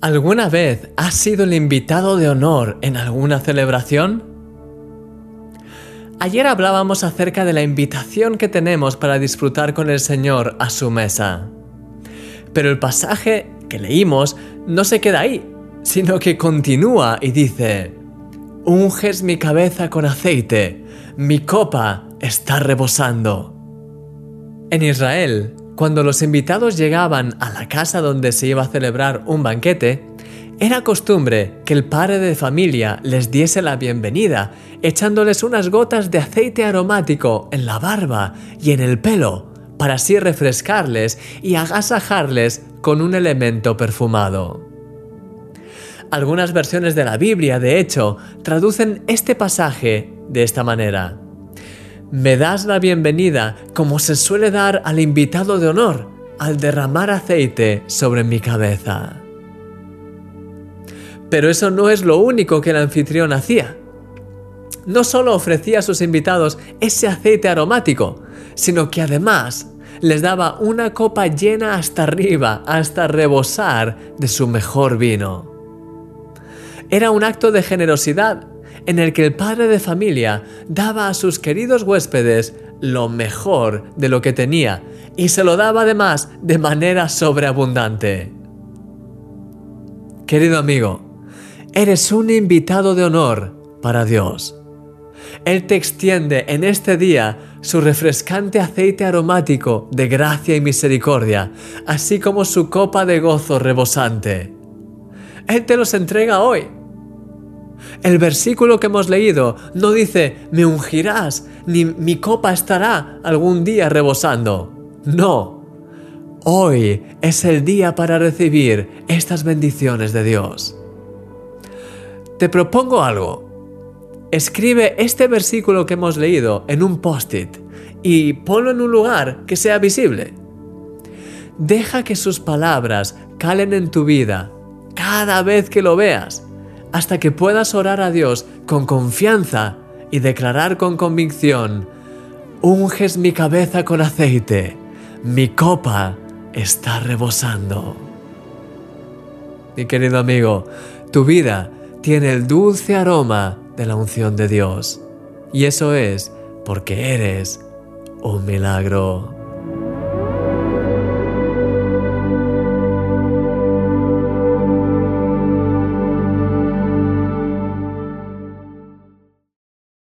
¿Alguna vez has sido el invitado de honor en alguna celebración? Ayer hablábamos acerca de la invitación que tenemos para disfrutar con el Señor a su mesa. Pero el pasaje que leímos no se queda ahí, sino que continúa y dice, Unges mi cabeza con aceite, mi copa está rebosando. En Israel, cuando los invitados llegaban a la casa donde se iba a celebrar un banquete, era costumbre que el padre de familia les diese la bienvenida echándoles unas gotas de aceite aromático en la barba y en el pelo, para así refrescarles y agasajarles con un elemento perfumado. Algunas versiones de la Biblia, de hecho, traducen este pasaje de esta manera me das la bienvenida como se suele dar al invitado de honor al derramar aceite sobre mi cabeza. Pero eso no es lo único que el anfitrión hacía. No solo ofrecía a sus invitados ese aceite aromático, sino que además les daba una copa llena hasta arriba, hasta rebosar de su mejor vino. Era un acto de generosidad en el que el padre de familia daba a sus queridos huéspedes lo mejor de lo que tenía y se lo daba además de manera sobreabundante. Querido amigo, eres un invitado de honor para Dios. Él te extiende en este día su refrescante aceite aromático de gracia y misericordia, así como su copa de gozo rebosante. Él te los entrega hoy el versículo que hemos leído no dice, me ungirás, ni mi copa estará algún día rebosando. No. Hoy es el día para recibir estas bendiciones de Dios. Te propongo algo. Escribe este versículo que hemos leído en un post-it y ponlo en un lugar que sea visible. Deja que sus palabras calen en tu vida cada vez que lo veas hasta que puedas orar a Dios con confianza y declarar con convicción, unges mi cabeza con aceite, mi copa está rebosando. Mi querido amigo, tu vida tiene el dulce aroma de la unción de Dios. Y eso es porque eres un milagro.